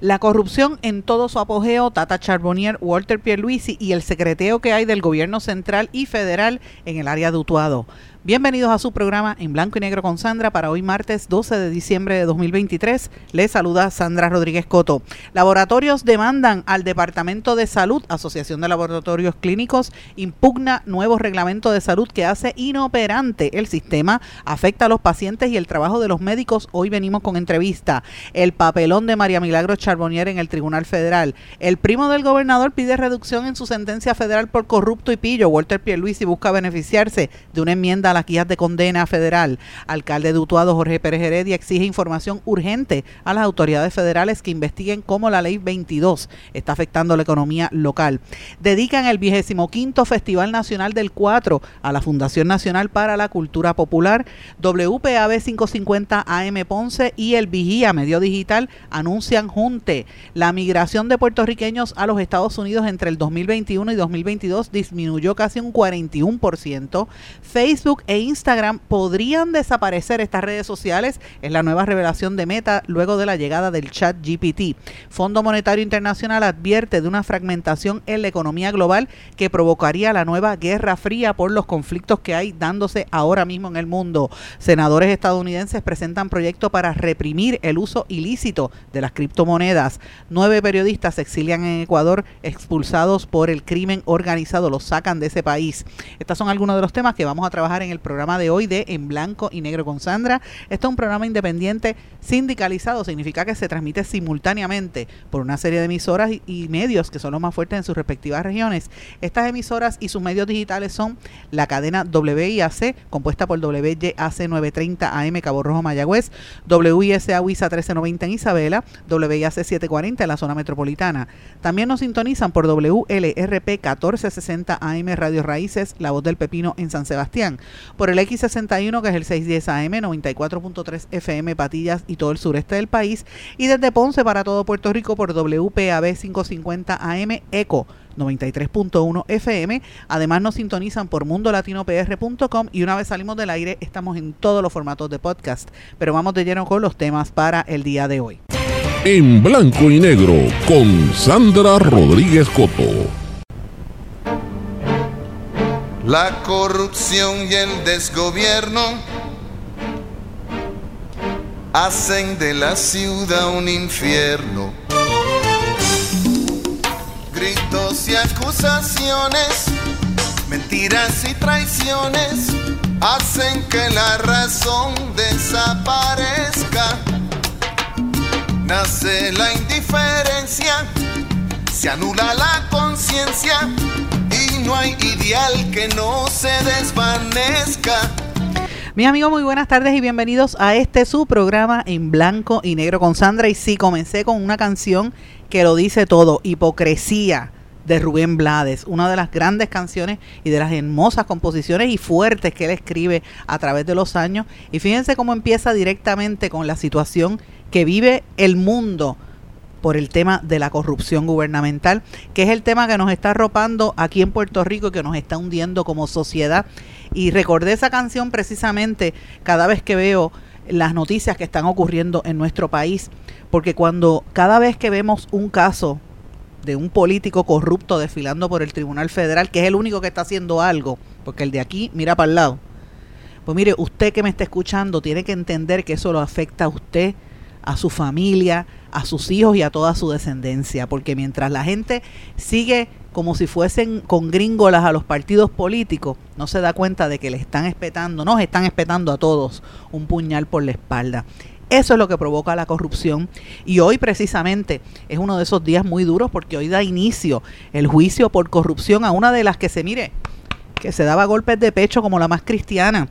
La corrupción en todo su apogeo, Tata Charbonnier, Walter Pierluisi y el secreteo que hay del gobierno central y federal en el área de Utuado. Bienvenidos a su programa en blanco y negro con Sandra para hoy martes 12 de diciembre de 2023. Les saluda Sandra Rodríguez Coto. Laboratorios demandan al Departamento de Salud, Asociación de Laboratorios Clínicos, impugna nuevo reglamento de salud que hace inoperante el sistema, afecta a los pacientes y el trabajo de los médicos. Hoy venimos con entrevista. El papelón de María Milagro Charbonnier en el Tribunal Federal. El primo del gobernador pide reducción en su sentencia federal por corrupto y pillo. Walter Pierluisi busca beneficiarse de una enmienda a las guías de condena federal. Alcalde de Utuado, Jorge Pérez Heredia, exige información urgente a las autoridades federales que investiguen cómo la ley 22 está afectando la economía local. Dedican el 25 Festival Nacional del 4 a la Fundación Nacional para la Cultura Popular. WPAB 550 AM Ponce y el Vigía Medio Digital anuncian junte. La migración de puertorriqueños a los Estados Unidos entre el 2021 y 2022 disminuyó casi un 41%. Facebook e Instagram podrían desaparecer estas redes sociales. Es la nueva revelación de Meta luego de la llegada del chat GPT. Fondo Monetario Internacional advierte de una fragmentación en la economía global que provocaría la nueva guerra fría por los conflictos que hay dándose ahora mismo en el mundo. Senadores estadounidenses presentan proyecto para reprimir el uso ilícito de las criptomonedas. Nueve periodistas se exilian en Ecuador expulsados por el crimen organizado. Los sacan de ese país. Estos son algunos de los temas que vamos a trabajar en el programa de hoy de En Blanco y Negro con Sandra. Este es un programa independiente sindicalizado, significa que se transmite simultáneamente por una serie de emisoras y, medios que son los más fuertes en sus respectivas regiones. Estas emisoras y sus medios digitales son la cadena WIAC, compuesta por WYAC 930 AM Cabo Rojo Mayagüez, WISA WISA 1390 en Isabela, WIAC 740 en la zona metropolitana. También nos sintonizan por WLRP 1460 AM Radio Raíces, La Voz del Pepino en San Sebastián, por el X61 que es el 610 AM, 94.3 FM Patillas y todo el sureste del país y desde Ponce para todo Puerto Rico por WPAB 550 AM ECO 93.1 FM. Además nos sintonizan por mundolatinopr.com y una vez salimos del aire estamos en todos los formatos de podcast. Pero vamos de lleno con los temas para el día de hoy. En blanco y negro con Sandra Rodríguez Coto. La corrupción y el desgobierno hacen de la ciudad un infierno. Gritos y acusaciones, mentiras y traiciones hacen que la razón desaparezca. Nace la indiferencia, se anula la conciencia no hay ideal que no se desvanezca. Mis amigos, muy buenas tardes y bienvenidos a este su programa en blanco y negro con Sandra. Y sí, comencé con una canción que lo dice todo, Hipocresía de Rubén Blades, una de las grandes canciones y de las hermosas composiciones y fuertes que él escribe a través de los años. Y fíjense cómo empieza directamente con la situación que vive el mundo por el tema de la corrupción gubernamental, que es el tema que nos está arropando aquí en Puerto Rico y que nos está hundiendo como sociedad. Y recordé esa canción precisamente cada vez que veo las noticias que están ocurriendo en nuestro país, porque cuando cada vez que vemos un caso de un político corrupto desfilando por el Tribunal Federal, que es el único que está haciendo algo, porque el de aquí mira para el lado. Pues mire, usted que me está escuchando tiene que entender que eso lo afecta a usted, a su familia, a sus hijos y a toda su descendencia, porque mientras la gente sigue como si fuesen con gringolas a los partidos políticos, no se da cuenta de que le están espetando, nos están espetando a todos un puñal por la espalda. Eso es lo que provoca la corrupción y hoy precisamente es uno de esos días muy duros porque hoy da inicio el juicio por corrupción a una de las que se mire, que se daba golpes de pecho como la más cristiana,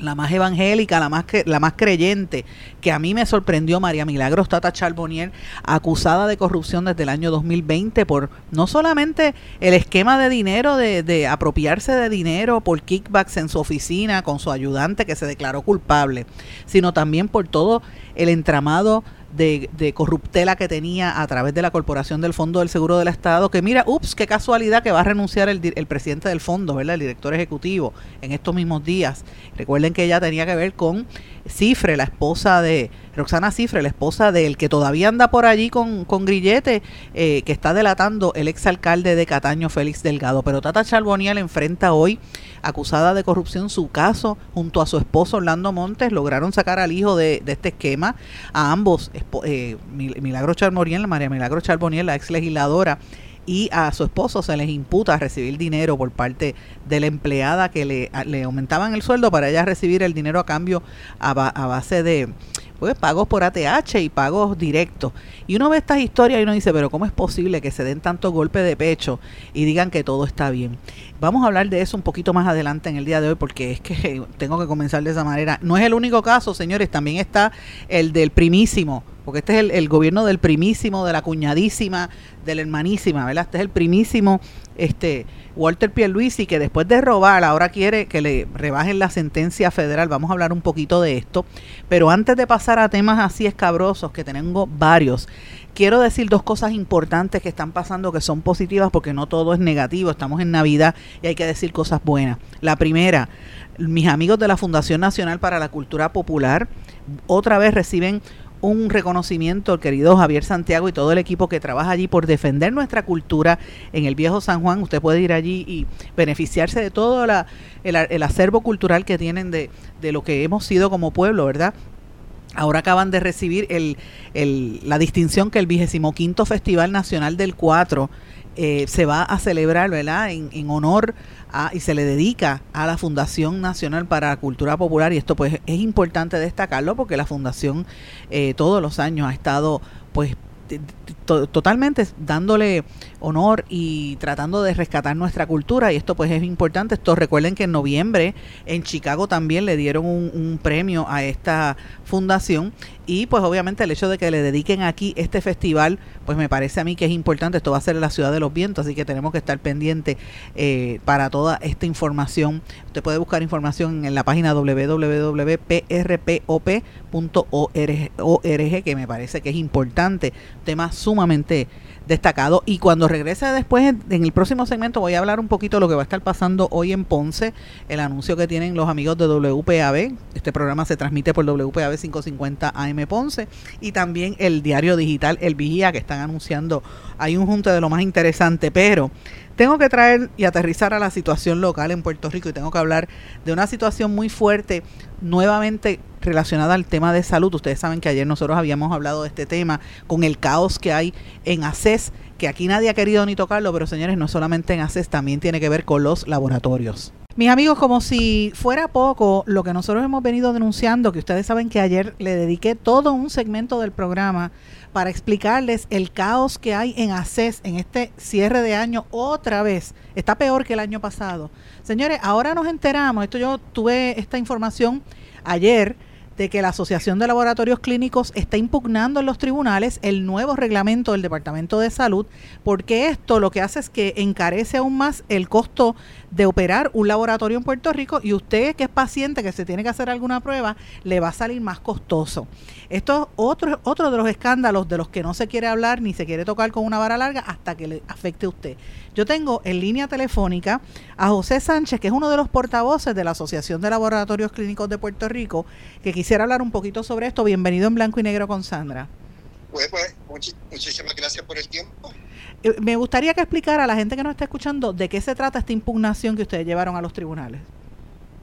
la más evangélica, la más, la más creyente, que a mí me sorprendió María Milagros Tata Charbonnier, acusada de corrupción desde el año 2020 por no solamente el esquema de dinero, de, apropiarse de dinero por kickbacks en su oficina con su ayudante que se declaró culpable, sino también por todo el entramado de, corruptela que tenía a través de la Corporación del Fondo del Seguro del Estado, que mira, ups, qué casualidad que va a renunciar el, el presidente del fondo, ¿verdad? El director ejecutivo en estos mismos días. Recuerden que ella tenía que ver con Cifre, la esposa de Roxana Cifre, la esposa del que todavía anda por allí con, con grillete, eh, que está delatando el exalcalde de Cataño, Félix Delgado. Pero Tata Charboniel enfrenta hoy, acusada de corrupción, su caso junto a su esposo Orlando Montes. Lograron sacar al hijo de, este esquema, a ambos, eh, Milagro Charboniel, María Milagro Charboniel, la ex legisladora, y a su esposo se les imputa recibir dinero por parte de la empleada que le, le aumentaban el sueldo para ella recibir el dinero a cambio a, a base de pues pagos por ATH y pagos directos. Y uno ve estas historias y uno dice, pero ¿cómo es posible que se den tantos golpes de pecho y digan que todo está bien? Vamos a hablar de eso un poquito más adelante en el día de hoy porque es que tengo que comenzar de esa manera. No es el único caso, señores, también está el del primísimo porque este es el, gobierno del primísimo, de la cuñadísima, de la hermanísima, ¿verdad? Este es el primísimo este Walter Pierluisi que después de robar ahora quiere que le rebajen la sentencia federal. Vamos a hablar un poquito de esto, pero antes de pasar a temas así escabrosos que tengo varios, quiero decir dos cosas importantes que están pasando que son positivas porque no todo es negativo, estamos en Navidad y hay que decir cosas buenas. La primera, mis amigos de la Fundación Nacional para la Cultura Popular otra vez reciben un reconocimiento al querido Javier Santiago y todo el equipo que trabaja allí por defender nuestra cultura en el viejo San Juan. Usted puede ir allí y beneficiarse de todo el, acervo cultural que tienen de, de lo que hemos sido como pueblo, ¿verdad? Ahora acaban de recibir el, la distinción que el vigésimo quinto Festival Nacional del Cuatro eh, se va a celebrar, ¿verdad? En, en honor a, y se le dedica a la Fundación Nacional para la Cultura Popular y esto pues es importante destacarlo porque la fundación eh, todos los años ha estado pues totalmente dándole honor y tratando de rescatar nuestra cultura y esto pues es importante. Esto recuerden que en noviembre en Chicago también le dieron un, premio a esta fundación y pues obviamente el hecho de que le dediquen aquí este festival pues me parece a mí que es importante. Esto va a ser en la ciudad de los vientos así que tenemos que estar pendiente eh, para toda esta información. Usted puede buscar información en la página www.prpop.org que me parece que es importante. Tema sumamente destacado. Y cuando regrese después, en el próximo segmento, voy a hablar un poquito de lo que va a estar pasando hoy en Ponce, el anuncio que tienen los amigos de WPAB. Este programa se transmite por WPAB 550 AM Ponce y también el diario digital El Vigía, que están anunciando. Hay un junte de lo más interesante, pero tengo que traer y aterrizar a la situación local en Puerto Rico y tengo que hablar de una situación muy fuerte nuevamente relacionada al tema de salud. Ustedes saben que ayer nosotros habíamos hablado de este tema con el caos que hay en ACES, que aquí nadie ha querido ni tocarlo, pero señores, no solamente en ACES, también tiene que ver con los laboratorios. Mis amigos, como si fuera poco lo que nosotros hemos venido denunciando, que ustedes saben que ayer le dediqué todo un segmento del programa para explicarles el caos que hay en ACES en este cierre de año otra vez. Está peor que el año pasado. Señores, ahora nos enteramos, esto yo tuve esta información ayer, de que la Asociación de Laboratorios Clínicos está impugnando en los tribunales el nuevo reglamento del Departamento de Salud, porque esto lo que hace es que encarece aún más el costo de operar un laboratorio en Puerto Rico y usted que es paciente, que se tiene que hacer alguna prueba, le va a salir más costoso. Esto es otro, otro de los escándalos de los que no se quiere hablar ni se quiere tocar con una vara larga hasta que le afecte a usted. Yo tengo en línea telefónica a José Sánchez, que es uno de los portavoces de la Asociación de Laboratorios Clínicos de Puerto Rico, que quisiera hablar un poquito sobre esto. Bienvenido en blanco y negro con Sandra. Pues, pues muchísimas gracias por el tiempo. Eh, me gustaría que explicara a la gente que nos está escuchando de qué se trata esta impugnación que ustedes llevaron a los tribunales.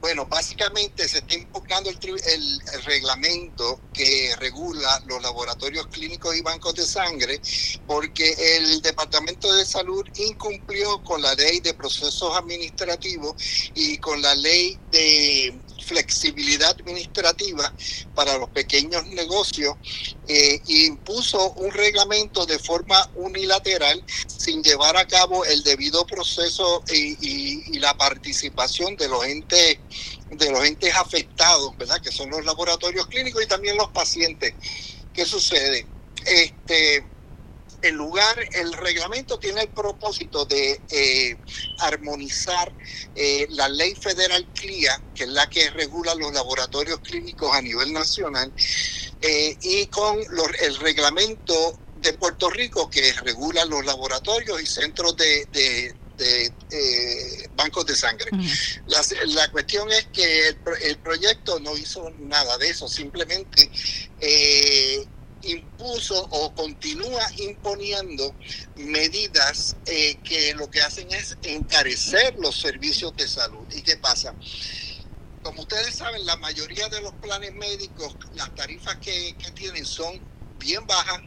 Bueno, básicamente se está impugnando el, reglamento que regula los laboratorios clínicos y bancos de sangre porque el Departamento de Salud incumplió con la ley de procesos administrativos y con la ley de flexibilidad administrativa para los pequeños negocios e impuso un reglamento de forma unilateral sin llevar a cabo el debido proceso y, la participación de los entes de los entes afectados, ¿verdad? Que son los laboratorios clínicos y también los pacientes. ¿Qué sucede? Este, el lugar, el reglamento tiene el propósito de eh, armonizar eh, la ley federal CLIA, que es la que regula los laboratorios clínicos a nivel nacional, eh, y con el reglamento de Puerto Rico que regula los laboratorios y centros de, bancos de sangre. la, cuestión es que el, proyecto no hizo nada de eso, simplemente impuso o continúa imponiendo medidas eh, que lo que hacen es encarecer los servicios de salud. ¿Y qué pasa? Como ustedes saben, la mayoría de los planes médicos, las tarifas que, que tienen son bien bajas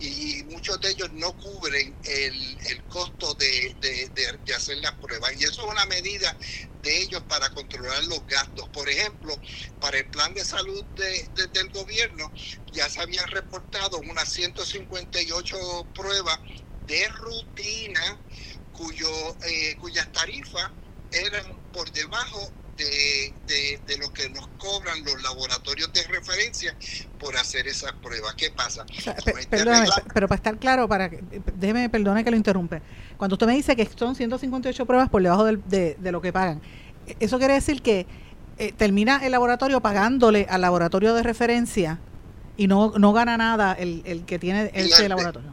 y muchos de ellos no cubren el, el costo de, de, de, hacer las pruebas. Y eso es una medida de ellos para controlar los gastos. Por ejemplo, para el plan de salud de, del gobierno ya se habían reportado unas 158 pruebas de rutina cuyo, eh, cuyas tarifas eran por debajo de, lo que nos cobran los laboratorios de referencia por hacer esas pruebas. ¿Qué pasa? Pero para estar claro, para déjeme, perdone que lo interrumpe. Cuando usted me dice que son 158 pruebas por debajo de, lo que pagan, eso quiere decir que eh, termina el laboratorio pagándole al laboratorio de referencia y no, no gana nada el, el que tiene ese laboratorio.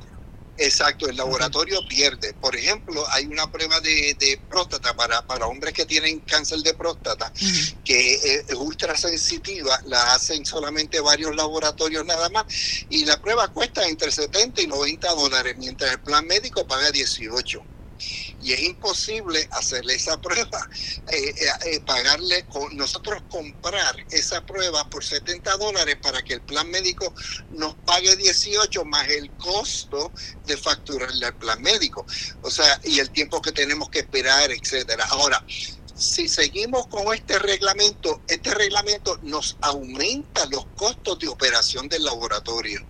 Exacto, el laboratorio pierde. Por ejemplo, hay una prueba de, próstata para, para hombres que tienen cáncer de próstata que es ultra sensitiva, la hacen solamente varios laboratorios nada más y la prueba cuesta entre 70 y 90 dólares, mientras el plan médico paga 18 y es imposible hacerle esa prueba, eh, eh, eh, pagarle, nosotros comprar esa prueba por 70 dólares para que el plan médico nos pague 18 más el costo de facturarle al plan médico. O sea, y el tiempo que tenemos que esperar, etcétera. Ahora, si seguimos con este reglamento, este reglamento nos aumenta los costos de operación del laboratorio.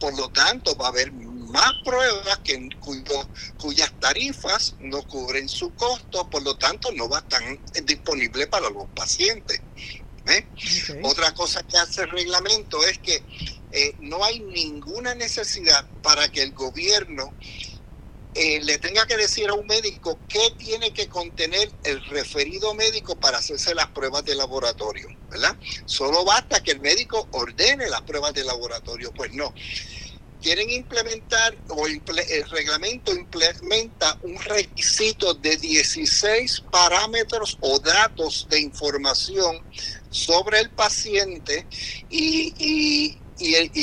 Por lo tanto, va a haber más pruebas que cuyas tarifas no cubren su costo, por lo tanto no va a estar disponible para los pacientes. Otra cosa que hace el reglamento es que eh, no hay ninguna necesidad para que el gobierno eh, le tenga que decir a un médico qué tiene que contener el referido médico para hacerse las pruebas de laboratorio, ¿verdad? Solo basta que el médico ordene las pruebas de laboratorio. Pues no quieren implementar o el reglamento implementa un requisito de 16 parámetros o datos de información sobre el paciente y,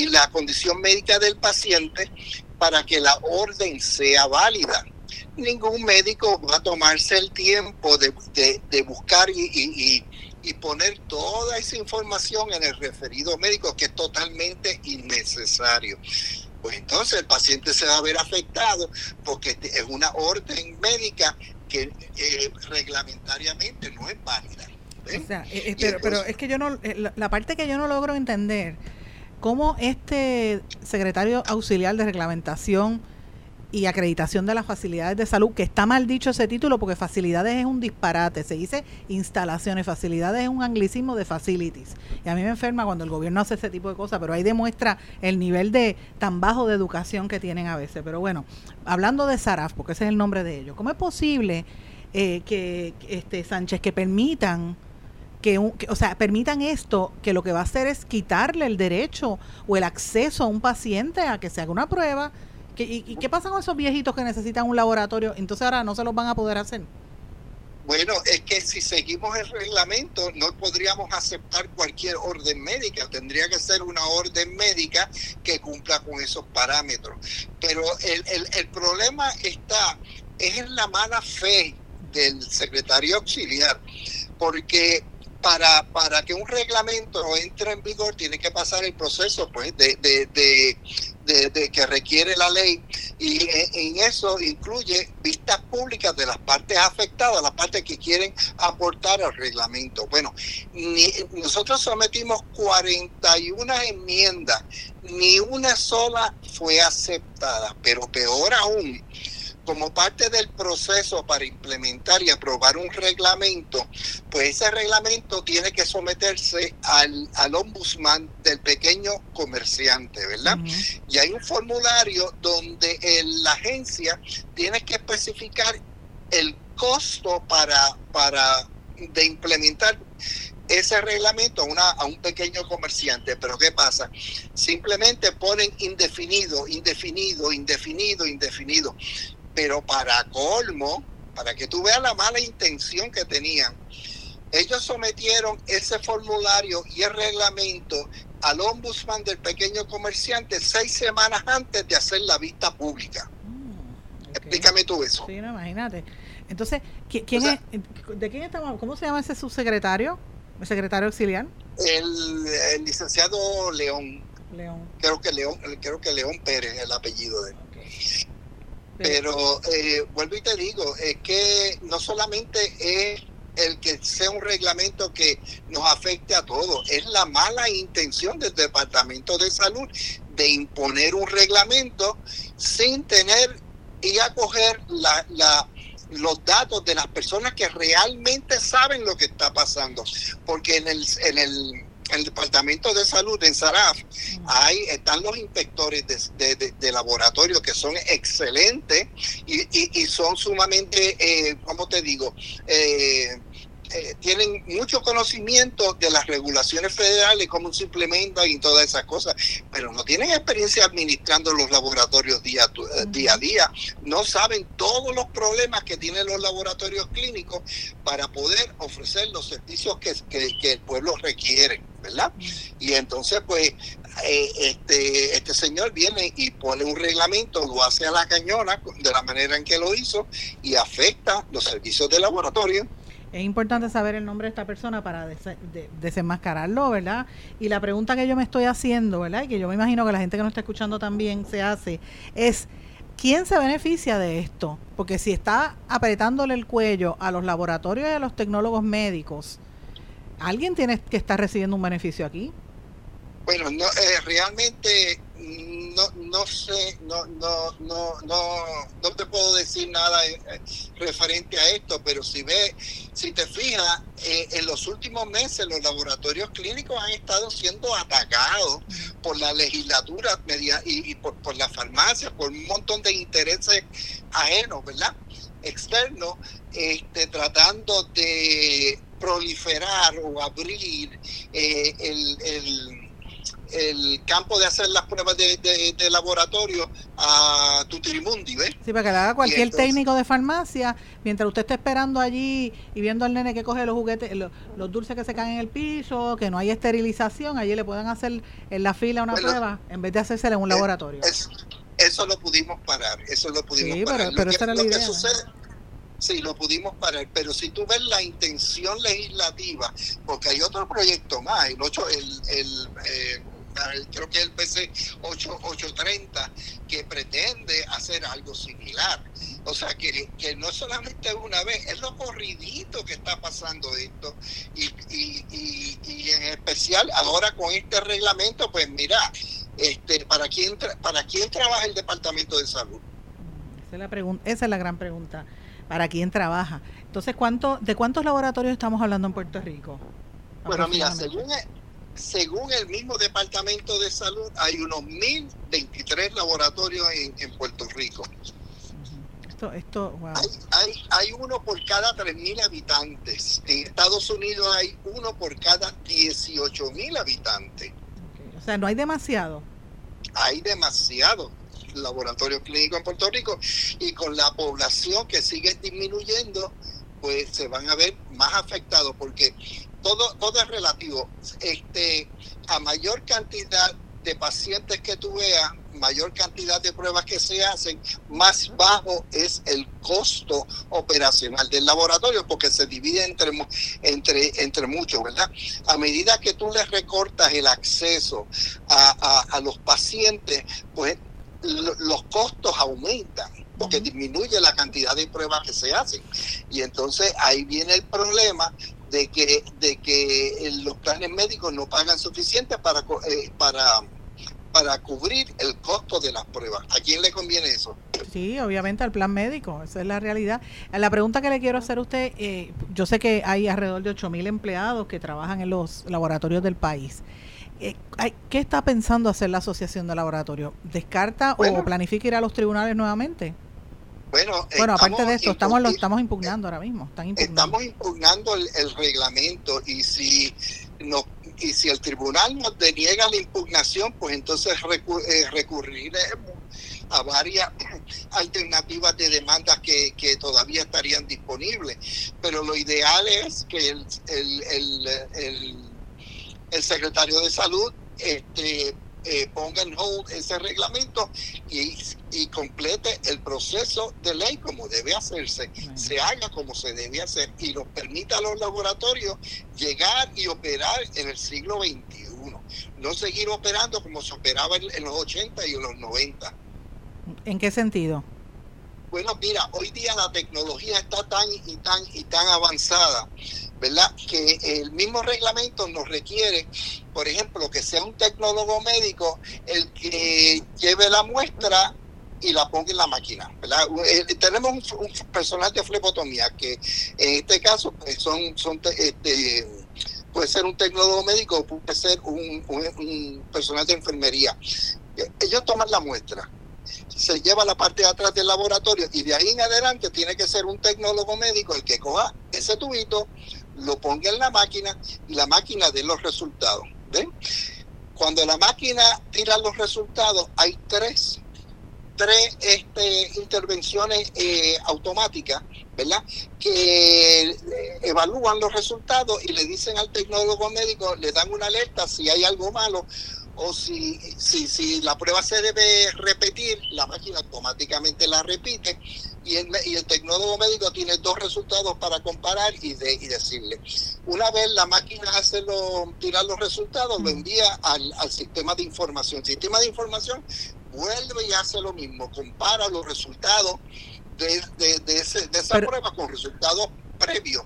la condición médica del paciente para que la orden sea válida. Ningún médico va a tomarse el tiempo de, buscar y poner toda esa información en el referido médico, que es totalmente innecesario pues entonces el paciente se va a ver afectado porque este es una orden médica que eh, reglamentariamente no es válida. Eh, eh, pero, pero, es que yo no, la parte que yo no logro entender, cómo este secretario auxiliar de reglamentación y acreditación de las facilidades de salud, que está mal dicho ese título porque facilidades es un disparate, se dice instalaciones, facilidades es un anglicismo de facilities. Y a mí me enferma cuando el gobierno hace ese tipo de cosas, pero ahí demuestra el nivel de tan bajo de educación que tienen a veces. Pero bueno, hablando de SARAF, porque ese es el nombre de ellos, ¿cómo es posible eh, que, este Sánchez, que permitan... Que, que, o sea, permitan esto, que lo que va a hacer es quitarle el derecho o el acceso a un paciente a que se haga una prueba y, qué pasa con esos viejitos que necesitan un laboratorio? Entonces ahora no se los van a poder hacer. Bueno, es que si seguimos el reglamento no podríamos aceptar cualquier orden médica, tendría que ser una orden médica que cumpla con esos parámetros. Pero el, el, el problema está es en la mala fe del secretario auxiliar, porque para, para que un reglamento entre en vigor tiene que pasar el proceso pues de, de, de, que requiere la ley y en, eso incluye vistas públicas de las partes afectadas, las partes que quieren aportar al reglamento. Bueno, nosotros sometimos 41 enmiendas, ni una sola fue aceptada, pero peor aún, como parte del proceso para implementar y aprobar un reglamento, pues ese reglamento tiene que someterse al, al ombudsman del pequeño comerciante, ¿verdad? Y hay un formulario donde la agencia tiene que especificar el costo para, para de implementar ese reglamento a, una, a un pequeño comerciante. Pero ¿qué pasa? Simplemente ponen indefinido, indefinido, indefinido, indefinido. Pero para colmo, para que tú veas la mala intención que tenían, ellos sometieron ese formulario y el reglamento al ombudsman del pequeño comerciante seis semanas antes de hacer la vista pública. Mm, Explícame tú eso. Sí, no, imagínate. Entonces, ¿quién es, ¿de quién estamos? ¿Cómo se llama ese subsecretario? ¿El secretario auxiliar? El, licenciado León. León. Creo que León, creo que León Pérez es el apellido de él. Pero eh, vuelvo y te digo, es que no solamente es el que sea un reglamento que nos afecte a todos, es la mala intención del Departamento de Salud de imponer un reglamento sin tener y acoger la, la, los datos de las personas que realmente saben lo que está pasando. Porque en el, en el el Departamento de Salud en Saraf, ahí están los inspectores de, laboratorio que son excelentes y, son sumamente, eh, ¿cómo te digo? Eh, eh, tienen mucho conocimiento de las regulaciones federales, cómo se implementan y todas esas cosas, pero no tienen experiencia administrando los laboratorios día, eh, día a día, no saben todos los problemas que tienen los laboratorios clínicos para poder ofrecer los servicios que, el pueblo requiere, ¿verdad? Y entonces, pues, eh, este, este señor viene y pone un reglamento, lo hace a la cañona de la manera en que lo hizo y afecta los servicios de laboratorio es importante saber el nombre de esta persona para desenmascararlo, ¿verdad? Y la pregunta que yo me estoy haciendo, ¿verdad? Y que yo me imagino que la gente que nos está escuchando también se hace, es ¿quién se beneficia de esto? Porque si está apretándole el cuello a los laboratorios y a los tecnólogos médicos, alguien tiene que estar recibiendo un beneficio aquí. Bueno, no, eh, realmente no, no sé, no, no, no, no, no te puedo decir nada eh, referente a esto, pero si ve, si te fijas, eh, en los últimos meses los laboratorios clínicos han estado siendo atacados por la legislatura media, y, por, por la farmacia, por un montón de intereses ajenos, ¿verdad? Externos, este, tratando de proliferar o abrir eh, el el campo de hacer las pruebas de, laboratorio a Tutirimundi, ¿ves? Sí, para que le haga cualquier técnico de farmacia, mientras usted esté esperando allí y viendo al nene que coge los juguetes, los, dulces que se caen en el piso, que no hay esterilización, allí le pueden hacer en la fila una prueba en vez de hacérsela en un eh, laboratorio. eso lo pudimos parar, eso lo pudimos parar. Pero, esa era la idea. Sí, lo pudimos parar, pero si tú ves la intención legislativa, porque hay otro proyecto más, el 8, el, el eh, creo que es el PC 8830, que pretende hacer algo similar. O sea, que, que no solamente una vez, es lo corridito que está pasando esto. Y, y, y, en especial ahora con este reglamento, pues mira, este, ¿para, quién ¿para quién trabaja el Departamento de Salud? Esa es la, pregunta, esa es la gran pregunta. ¿Para quién trabaja? Entonces, ¿cuánto, ¿de cuántos laboratorios estamos hablando en Puerto Rico? Bueno, mira, según, según el mismo Departamento de Salud, hay unos 1.023 laboratorios en, Puerto Rico. Esto, esto, hay, hay, uno por cada 3.000 habitantes. En Estados Unidos hay uno por cada 18.000 habitantes. O sea, no hay demasiado. Hay demasiado laboratorios clínicos en Puerto Rico y con la población que sigue disminuyendo, pues se van a ver más afectados porque todo, todo es relativo. Este, a mayor cantidad de pacientes que tú veas, mayor cantidad de pruebas que se hacen, más bajo es el costo operacional del laboratorio, porque se divide entre, entre, entre muchos, ¿verdad? A medida que tú le recortas el acceso a, a, los pacientes, pues los costos aumentan porque disminuye la cantidad de pruebas que se hacen. Y entonces ahí viene el problema de que, de que los planes médicos no pagan suficiente para, eh, para, para cubrir el costo de las pruebas. ¿A quién le conviene eso? Sí, obviamente al plan médico, esa es la realidad. La pregunta que le quiero hacer a usted, eh, yo sé que hay alrededor de 8.000 empleados que trabajan en los laboratorios del país. Eh, ¿Qué está pensando hacer la Asociación de Laboratorios? ¿Descarta o planifica ir a los tribunales nuevamente? Bueno, bueno aparte de esto, estamos, lo estamos impugnando ahora mismo. Estamos impugnando el, reglamento y si no y si el tribunal nos deniega la impugnación, pues entonces eh, recurriremos a varias alternativas de demandas que, que, todavía estarían disponibles. Pero lo ideal es que el, el, el, el secretario de salud este, eh, ponga en hold ese reglamento y, y, complete el proceso de ley como debe hacerse, se haga como se debe hacer y nos permita a los laboratorios llegar y operar en el siglo XXI, no seguir operando como se operaba en, los 80 y en los 90. ¿En qué sentido? Bueno, mira, hoy día la tecnología está tan y tan y tan avanzada ¿verdad? Que el mismo reglamento nos requiere, por ejemplo, que sea un tecnólogo médico el que lleve la muestra y la ponga en la máquina. Eh, tenemos un, personal de flebotomía que en este caso pues, son, son este, puede ser un tecnólogo médico, puede ser un, un personal de enfermería. Ellos toman la muestra, se lleva la parte de atrás del laboratorio y de ahí en adelante tiene que ser un tecnólogo médico el que coja ese tubito, lo ponga en la máquina y la máquina dé los resultados. ¿Ven? Cuando la máquina tira los resultados, hay tres, tres este, intervenciones eh, automáticas, ¿verdad? Que eh, evalúan los resultados y le dicen al tecnólogo médico, le dan una alerta si hay algo malo o si, si, si la prueba se debe repetir, la máquina automáticamente la repite y el, y el tecnólogo médico tiene dos resultados para comparar y, de, y decirle. Una vez la máquina hace lo, tirar los resultados, lo envía al, al sistema de información. El sistema de información vuelve y hace lo mismo, compara los resultados de, de, de, ese, de esa prueba con resultados previos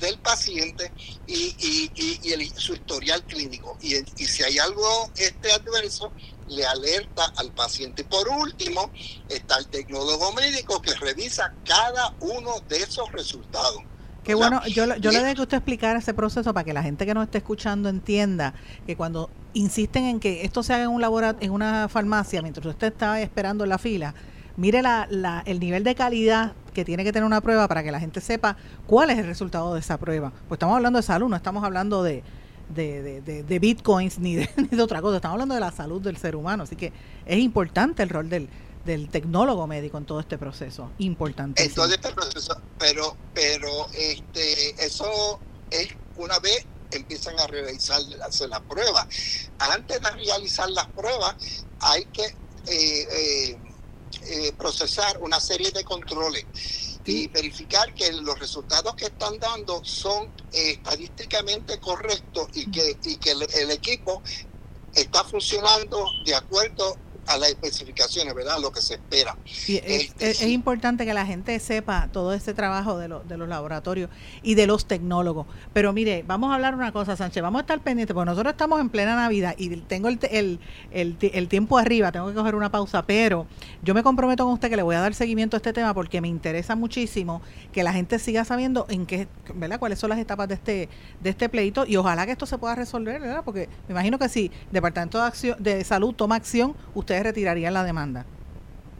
del paciente y, y, y, el, su historial clínico. Y, y si hay algo este adverso, le alerta al paciente. Por último, está el tecnólogo médico que revisa cada uno de esos resultados. Qué bueno, yo, yo le dejo que usted explicar ese proceso para que la gente que nos esté escuchando entienda que cuando insisten en que esto se haga en un laboratorio, en una farmacia, mientras usted está esperando en la fila, mire la, la, el nivel de calidad que tiene que tener una prueba para que la gente sepa cuál es el resultado de esa prueba. Pues estamos hablando de salud, no estamos hablando de, de, bitcoins ni de, otra cosa. Estamos hablando de la salud del ser humano. Así que es importante el rol del, del tecnólogo médico en todo este proceso. Importante. En todo este. Pero, pero este, eso es una vez empiezan a realizar hacer las pruebas. Antes de realizar las pruebas, hay que eh, eh, eh, procesar una serie de controles y verificar que los resultados que están dando son eh, estadísticamente correctos y que, y que el, equipo está funcionando de acuerdo a las especificaciones, ¿verdad? Lo que se espera. Este, es, importante que la gente sepa todo este trabajo de, de los laboratorios y de los tecnólogos. Pero mire, vamos a hablar una cosa, Sánchez, vamos a estar pendientes, porque nosotros estamos en plena Navidad y tengo el, el, el, el tiempo arriba, tengo que coger una pausa, pero yo me comprometo con usted que le voy a dar seguimiento a este tema porque me interesa muchísimo que la gente siga sabiendo en qué, ¿verdad? cuáles son las etapas de este, de este pleito y ojalá que esto se pueda resolver, ¿verdad? Porque me imagino que si el Departamento de, Acción, de Salud toma acción, ustedes retirarían la demanda.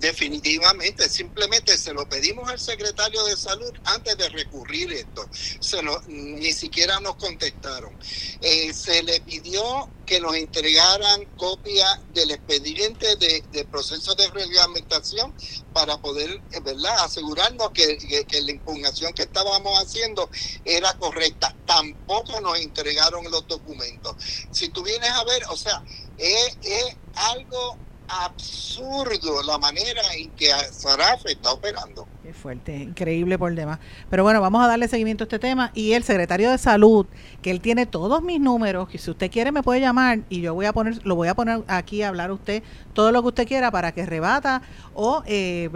Definitivamente, simplemente se lo pedimos al secretario de salud antes de recurrir esto. Se ni siquiera nos contestaron. Eh, se le pidió que nos entregaran copia del expediente de, proceso de reglamentación para poder, eh, ¿verdad?, asegurarnos que, la impugnación que estábamos haciendo era correcta. Tampoco nos entregaron los documentos. Si tú vienes a ver, o sea, es algo absurdo la manera en que Saraf está operando. Fuerte, increíble por demás. Pero bueno, vamos a darle seguimiento a este tema. Y el secretario de Salud, que él tiene todos mis números, que si usted quiere me puede llamar y yo voy a poner, lo voy a poner aquí a hablar a usted todo lo que usted quiera para que rebata o eh,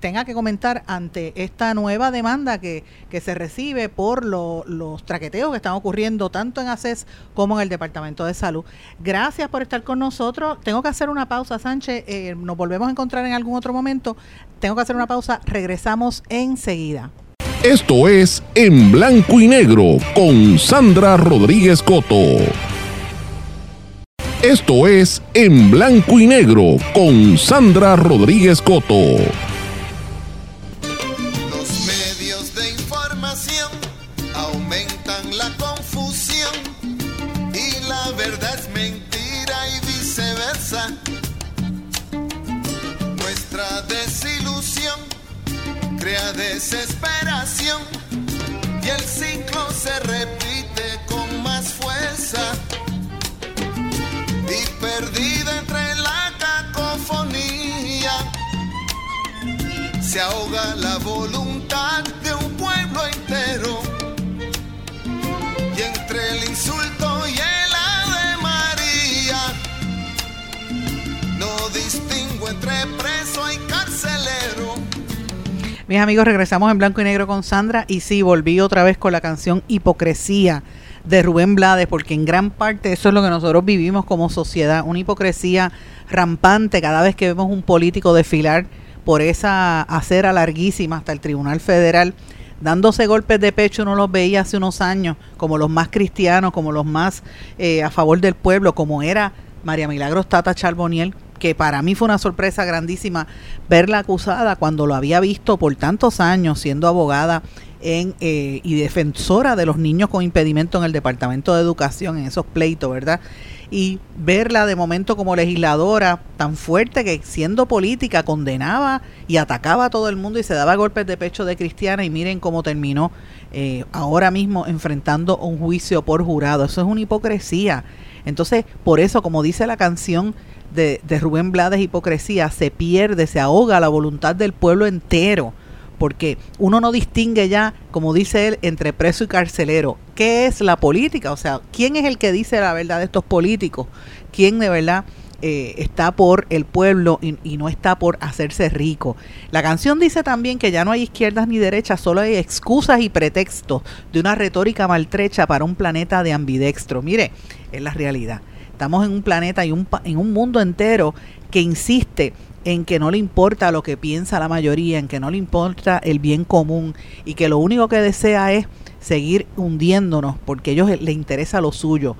tenga que comentar ante esta nueva demanda que, que se recibe por los traqueteos que están ocurriendo tanto en ACES como en el Departamento de Salud. Gracias por estar con nosotros. Tengo que hacer una pausa, Sánchez. Eh, nos volvemos a encontrar en algún otro momento. Tengo que hacer una pausa. Regresamos enseguida. Esto es En Blanco y Negro con Sandra Rodríguez Coto. Esto es En Blanco y Negro con Sandra Rodríguez Coto. Crea desesperación y el ciclo se repite con más fuerza. Y perdida entre la cacofonía se ahoga la voluntad de un pueblo entero Mis amigos, regresamos en blanco y negro con Sandra. Y sí, volví otra vez con la canción Hipocresía de Rubén Blades, porque en gran parte eso es lo que nosotros vivimos como sociedad, una hipocresía rampante cada vez que vemos un político desfilar por esa acera larguísima hasta el Tribunal Federal, dándose golpes de pecho, uno los veía hace unos años como los más cristianos, como los más eh, a favor del pueblo, como era María Milagros Tata Charboniel, que para mí fue una sorpresa grandísima verla acusada cuando lo había visto por tantos años siendo abogada eh, y defensora de los niños con impedimento en el Departamento de Educación, en esos pleitos, ¿verdad? Y verla de momento como legisladora tan fuerte que siendo política condenaba y atacaba a todo el mundo y se daba golpes de pecho de cristiana y miren cómo terminó eh, ahora mismo enfrentando un juicio por jurado. Eso es una hipocresía. Entonces, por eso, como dice la canción de, de Rubén Blades, hipocresía, se pierde, se ahoga la voluntad del pueblo entero porque uno no distingue ya, como dice él, entre preso y carcelero. ¿Qué es la política? O sea, ¿quién es el que dice la verdad de estos políticos? ¿Quién de verdad eh, está por el pueblo y, y, no está por hacerse rico? La canción dice también que ya no hay izquierdas ni derechas, solo hay excusas y pretextos de una retórica maltrecha para un planeta de ambidextro. Mire, es la realidad. Estamos en un planeta y un, en un mundo entero que insiste en que no le importa lo que piensa la mayoría, en que no le importa el bien común y que lo único que desea es seguir hundiéndonos porque a ellos les interesa lo suyo,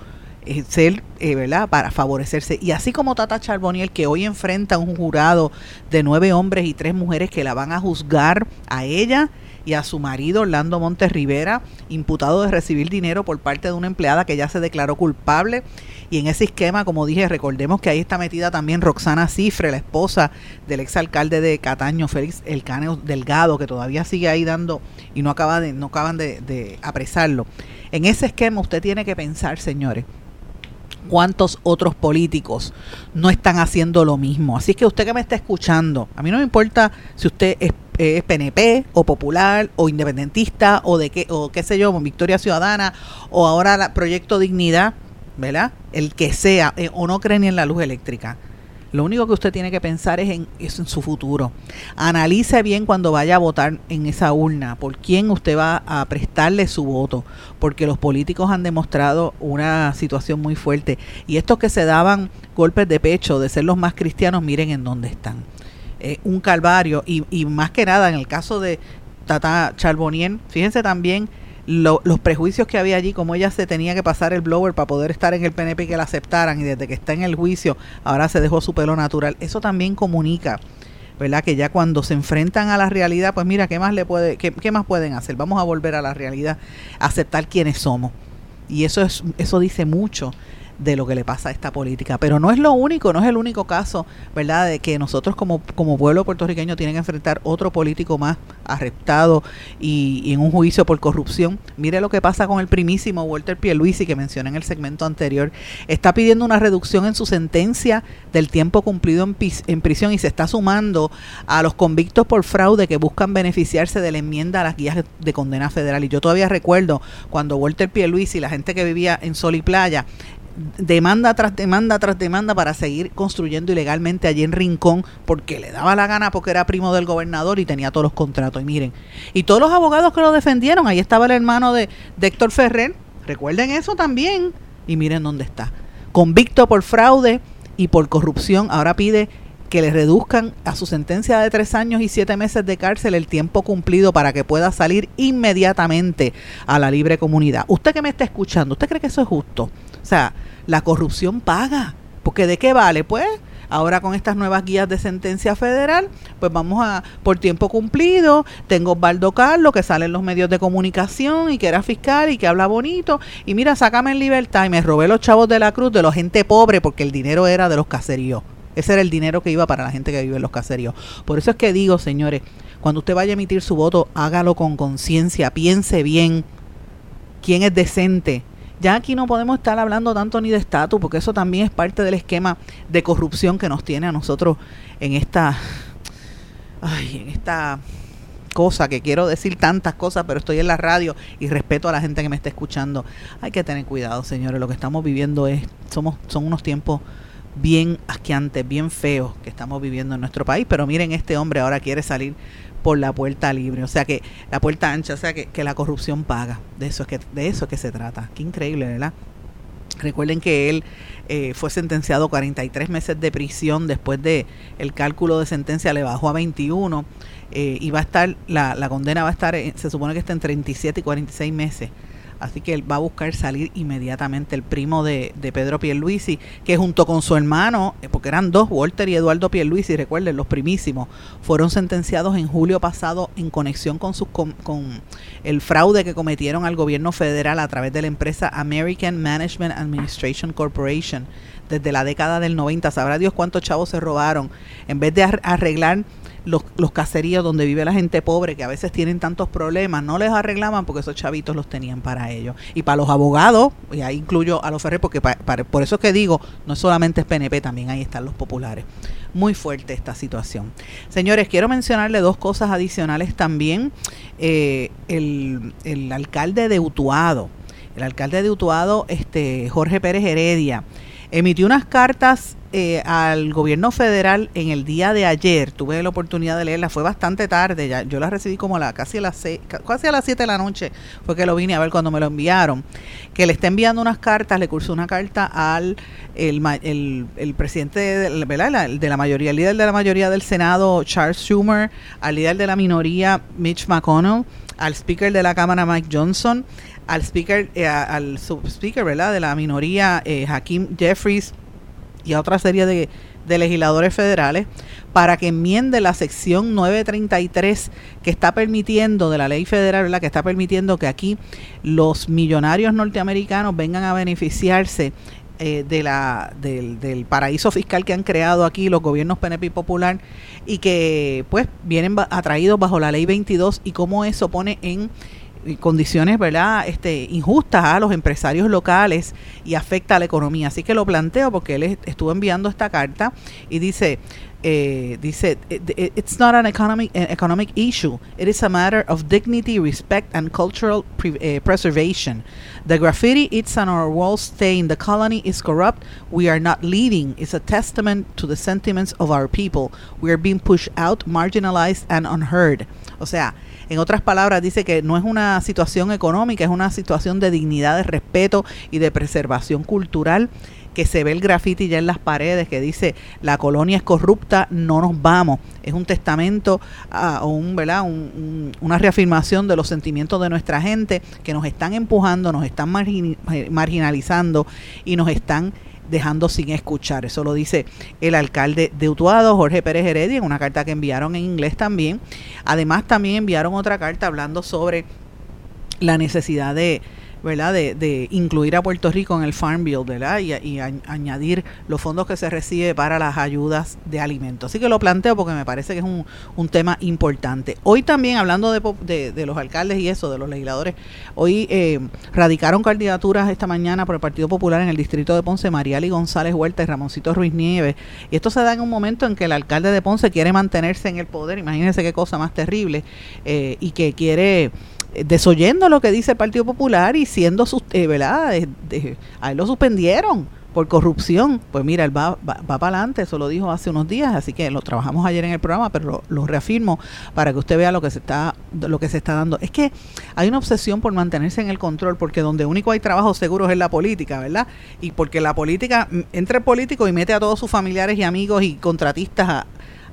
eh, ser, eh, ¿verdad?, para favorecerse. Y así como Tata Charboniel, que hoy enfrenta un jurado de nueve hombres y tres mujeres que la van a juzgar a ella y a su marido Orlando Montes Rivera, imputado de recibir dinero por parte de una empleada que ya se declaró culpable y en ese esquema, como dije, recordemos que ahí está metida también Roxana Cifre, la esposa del exalcalde de Cataño, Félix Elcaneo Delgado, que todavía sigue ahí dando y no, acaba de, no acaban de, de apresarlo. En ese esquema usted tiene que pensar, señores, cuántos otros políticos no están haciendo lo mismo. Así que usted que me está escuchando, a mí no me importa si usted es, PNP o popular o independentista o de qué o qué sé yo, Victoria Ciudadana o ahora la Proyecto Dignidad, ¿verdad? El que sea eh, o no cree ni en la luz eléctrica. Lo único que usted tiene que pensar es en, su futuro. Analice bien cuando vaya a votar en esa urna por quién usted va a prestarle su voto, porque los políticos han demostrado una situación muy fuerte. Y estos que se daban golpes de pecho de ser los más cristianos, miren en dónde están. Eh, un calvario. Y, y, más que nada, en el caso de Tata Charbonnier, fíjense también lo, los prejuicios que había allí, como ella se tenía que pasar el blower para poder estar en el PNP y que la aceptaran, y desde que está en el juicio, ahora se dejó su pelo natural. Eso también comunica, ¿verdad? Que ya cuando se enfrentan a la realidad, pues mira, ¿qué más le puede, qué, qué más pueden hacer? Vamos a volver a la realidad, aceptar quiénes somos. Y eso es, eso dice mucho de lo que le pasa a esta política. Pero no es lo único, no es el único caso, ¿verdad?, de que nosotros como, como pueblo puertorriqueño tienen que enfrentar otro político más arrestado y, en un juicio por corrupción. Mire lo que pasa con el primísimo Walter Pierluisi que mencioné en el segmento anterior. Está pidiendo una reducción en su sentencia del tiempo cumplido en, prisión y se está sumando a los convictos por fraude que buscan beneficiarse de la enmienda a las guías de condena federal. Y yo todavía recuerdo cuando Walter Pierluisi la gente que vivía en Sol y Playa demanda tras demanda tras demanda para seguir construyendo ilegalmente allí en Rincón porque le daba la gana porque era primo del gobernador y tenía todos los contratos. Y miren, y todos los abogados que lo defendieron, ahí estaba el hermano de, Héctor Ferrer, recuerden eso también, y miren dónde está. Convicto por fraude y por corrupción, ahora pide que le reduzcan a su sentencia de tres años y siete meses de cárcel el tiempo cumplido para que pueda salir inmediatamente a la libre comunidad. Usted que me está escuchando, ¿usted cree que eso es justo? O sea, la corrupción paga. Porque ¿de qué vale? Pues ahora con estas nuevas guías de sentencia federal, pues vamos a, por tiempo cumplido, tengo Osvaldo Carlos que sale en los medios de comunicación y que era fiscal y que habla bonito, y mira, sácame en libertad y me robé los chavos de la cruz de la gente pobre porque el dinero era de los caseríos. Ese era el dinero que iba para la gente que vive en los caseríos. Por eso es que digo, señores, cuando usted vaya a emitir su voto, hágalo con conciencia, piense bien quién es decente. Ya aquí no podemos estar hablando tanto ni de estatus, porque eso también es parte del esquema de corrupción que nos tiene a nosotros en esta, ay, en esta cosa que quiero decir tantas cosas, pero estoy en la radio y respeto a la gente que me está escuchando. Hay que tener cuidado, señores. Lo que estamos viviendo es, somos, son unos tiempos bien asqueantes, bien feos que estamos viviendo en nuestro país. Pero miren, este hombre ahora quiere salir por la puerta libre, o sea que la puerta ancha, o sea que, que la corrupción paga. De eso es que de eso es que se trata. Qué increíble, ¿verdad? Recuerden que él eh, fue sentenciado a 43 meses de prisión después de el cálculo de sentencia le bajó a 21 eh, y va a estar la, la condena va a estar se supone que está en 37 y 46 meses Así que él va a buscar salir inmediatamente. El primo de, de Pedro Pierluisi, que junto con su hermano, eh, porque eran dos, Walter y Eduardo Pierluisi, recuerden, los primísimos, fueron sentenciados en julio pasado en conexión con, sus, con, el fraude que cometieron al gobierno federal a través de la empresa American Management Administration Corporation desde la década del 90. Sabrá Dios cuántos chavos se robaron. En vez de arreglar los, los caseríos donde vive la gente pobre, que a veces tienen tantos problemas, no les arreglaban porque esos chavitos los tenían para ellos. Y para los abogados, y ahí incluyo a los Ferrer, porque por eso es que digo, no solamente es PNP, también ahí están los populares. Muy fuerte esta situación. Señores, quiero mencionarle dos cosas adicionales también. Eh, el, el alcalde de Utuado, el alcalde de Utuado, este, Jorge Pérez Heredia, emitió unas cartas eh, al gobierno federal en el día de ayer. Tuve la oportunidad de leerla, fue bastante tarde, ya, yo la recibí como la, casi, a las casi a las 7 de la noche, fue que lo vine a ver cuando me lo enviaron. Que le está enviando unas cartas, le cursó una carta al el, el, presidente de, ¿verdad? de la mayoría, el líder de la mayoría del Senado, Charles Schumer, al líder de la minoría, Mitch McConnell, al speaker de la Cámara, Mike Johnson, al speaker, eh, al subspeaker, ¿verdad? De la minoría, eh, Hakim Jeffries y a otra serie de, de, legisladores federales para que enmiende la sección 933 que está permitiendo de la ley federal, ¿verdad? Que está permitiendo que aquí los millonarios norteamericanos vengan a beneficiarse eh, de la, del, del, paraíso fiscal que han creado aquí los gobiernos PNP Popular y que pues vienen atraídos bajo la ley 22 y cómo eso pone en condiciones verdad este injustas a los empresarios locales y afecta a la economía. Así que lo planteo porque él estuvo enviando esta carta y dice eh, dice it's not an economic economic issue. It is a matter of dignity respect and cultural eh, preservation. The graffiti it's on our walls saying the colony is corrupt. We are not leading. It's a testament to the sentiments of our people. We are being pushed out marginalized and unheard. O sea en otras palabras, dice que no es una situación económica, es una situación de dignidad, de respeto y de preservación cultural que se ve el grafiti ya en las paredes que dice la colonia es corrupta, no nos vamos. Es un testamento a, un, ¿verdad? una reafirmación de los sentimientos de nuestra gente que nos están empujando, nos están marginalizando y nos están dejando sin escuchar. Eso lo dice el alcalde de Utuado, Jorge Pérez Heredia, en una carta que enviaron en inglés también. Además, también enviaron otra carta hablando sobre la necesidad de ¿verdad? De, incluir a Puerto Rico en el Farm Bill, ¿verdad? Y, añadir los fondos que se recibe para las ayudas de alimentos. Así que lo planteo porque me parece que es un, tema importante. Hoy también, hablando de, de, los alcaldes y eso, de los legisladores, hoy eh, radicaron candidaturas esta mañana por el Partido Popular en el distrito de Ponce, Mariali González Huerta y Ramoncito Ruiz Nieves. Y esto se da en un momento en que el alcalde de Ponce quiere mantenerse en el poder, imagínense qué cosa más terrible, eh, y que quiere desoyendo lo que dice el Partido Popular y siendo, eh, ¿verdad? a él lo suspendieron por corrupción. Pues mira, él va, va, para adelante, eso lo dijo hace unos días, así que lo trabajamos ayer en el programa, pero lo, reafirmo para que usted vea lo que se está lo que se está dando. Es que hay una obsesión por mantenerse en el control, porque donde único hay trabajo seguro es la política, ¿verdad? Y porque la política, mm, entre el político y mete a todos sus familiares y amigos y contratistas a,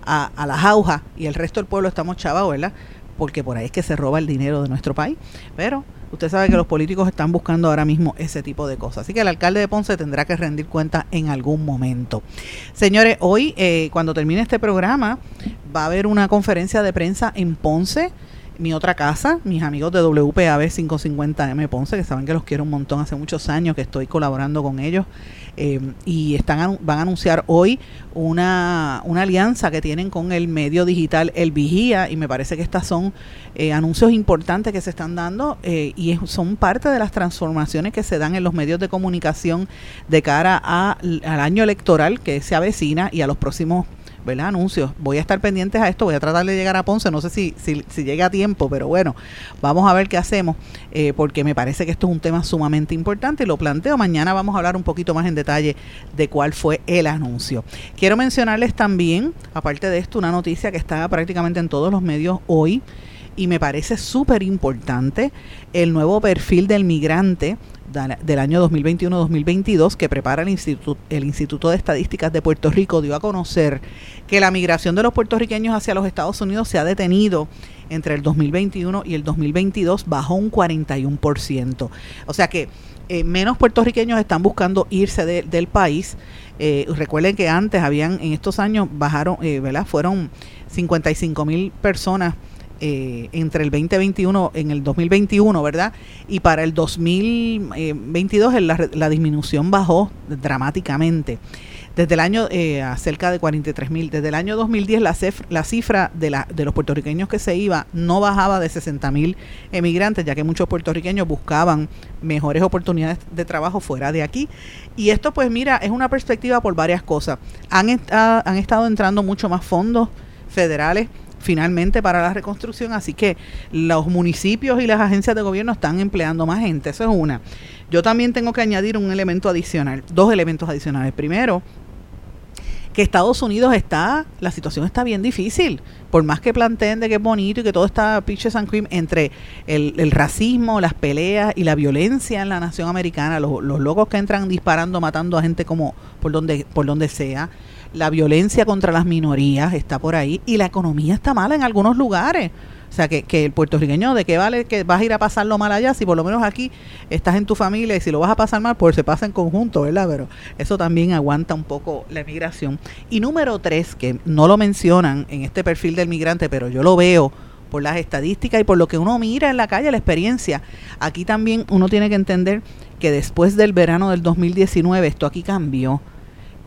a, a las aujas y el resto del pueblo estamos chavados, ¿verdad? Porque por ahí es que se roba el dinero de nuestro país. Pero usted sabe que los políticos están buscando ahora mismo ese tipo de cosas. Así que el alcalde de Ponce tendrá que rendir cuenta en algún momento. Señores, hoy, eh, cuando termine este programa, va a haber una conferencia de prensa en Ponce mi otra casa, mis amigos de WPAB 550M Ponce, que saben que los quiero un montón, hace muchos años que estoy colaborando con ellos. Eh, y están van a anunciar hoy una, una, alianza que tienen con el medio digital El Vigía y me parece que estas son eh, anuncios importantes que se están dando eh, y son parte de las transformaciones que se dan en los medios de comunicación de cara a, al año electoral que se avecina y a los próximos ¿verdad? anuncios. Voy a estar pendientes a esto, voy a tratar de llegar a Ponce, no sé si, si, llega a tiempo, pero bueno, vamos a ver qué hacemos, eh, porque me parece que esto es un tema sumamente importante y lo planteo. Mañana vamos a hablar un poquito más en detalle de cuál fue el anuncio. Quiero mencionarles también, aparte de esto, una noticia que está prácticamente en todos los medios hoy y me parece súper importante el nuevo perfil del migrante del año 2021-2022 que prepara el Instituto, el Instituto de Estadísticas de Puerto Rico dio a conocer que la migración de los puertorriqueños hacia los Estados Unidos se ha detenido entre el 2021 y el 2022 bajó un 41%. O sea que eh, menos puertorriqueños están buscando irse del país. Eh, recuerden que antes habían, en estos años bajaron, eh, ¿verdad? Fueron 55 mil personas eh, entre el 2021 en el 2021, ¿verdad? Y para el 2022 la, disminución bajó dramáticamente. Desde el año, eh, cerca de 43 mil, desde el año 2010 la, la cifra de los puertorriqueños que se iba no bajaba de 60 mil emigrantes, ya que muchos puertorriqueños buscaban mejores oportunidades de trabajo fuera de aquí. Y esto pues mira, es una perspectiva por varias cosas. Han, han estado entrando mucho más fondos federales finalmente para la reconstrucción, así que los municipios y las agencias de gobierno están empleando más gente, eso es una. Yo también tengo que añadir un elemento adicional, dos elementos adicionales. Primero, que Estados Unidos está, la situación está bien difícil, por más que planteen de que es bonito y que todo está pitches and cream entre el, racismo, las peleas y la violencia en la nación americana, los, los locos que entran disparando, matando a gente como por donde, por donde sea, la violencia contra las minorías está por ahí y la economía está mala en algunos lugares. O sea, que, que, el puertorriqueño, ¿de qué vale que vas a ir a pasarlo mal allá? Si por lo menos aquí estás en tu familia y si lo vas a pasar mal, pues se pasa en conjunto, ¿verdad? Pero eso también aguanta un poco la emigración. Y número tres, que no lo mencionan en este perfil del migrante, pero yo lo veo por las estadísticas y por lo que uno mira en la calle, la experiencia. Aquí también uno tiene que entender que después del verano del 2019 esto aquí cambió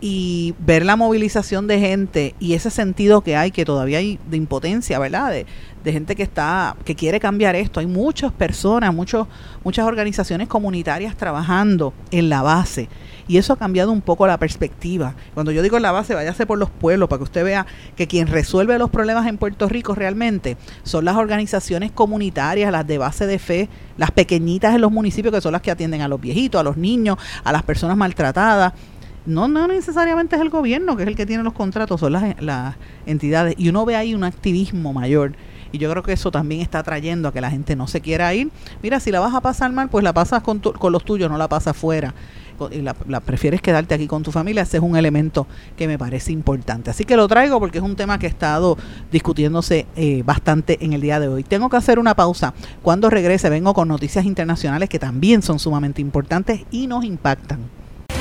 y ver la movilización de gente y ese sentido que hay, que todavía hay de impotencia, ¿verdad? De, gente que está, que quiere cambiar esto. Hay muchas personas, muchos, muchas organizaciones comunitarias trabajando en la base. Y eso ha cambiado un poco la perspectiva. Cuando yo digo en la base, váyase por los pueblos para que usted vea que quien resuelve los problemas en Puerto Rico realmente son las organizaciones comunitarias, las de base de fe, las pequeñitas en los municipios que son las que atienden a los viejitos, a los niños, a las personas maltratadas no, no necesariamente es el gobierno que es el que tiene los contratos, son las, las entidades. Y uno ve ahí un activismo mayor. Y yo creo que eso también está trayendo a que la gente no se quiera ir. Mira, si la vas a pasar mal, pues la pasas con, con los tuyos, no la pasas fuera. Y la, prefieres quedarte aquí con tu familia, ese es un elemento que me parece importante. Así que lo traigo porque es un tema que ha estado discutiéndose eh, bastante en el día de hoy. Tengo que hacer una pausa. Cuando regrese vengo con noticias internacionales que también son sumamente importantes y nos impactan.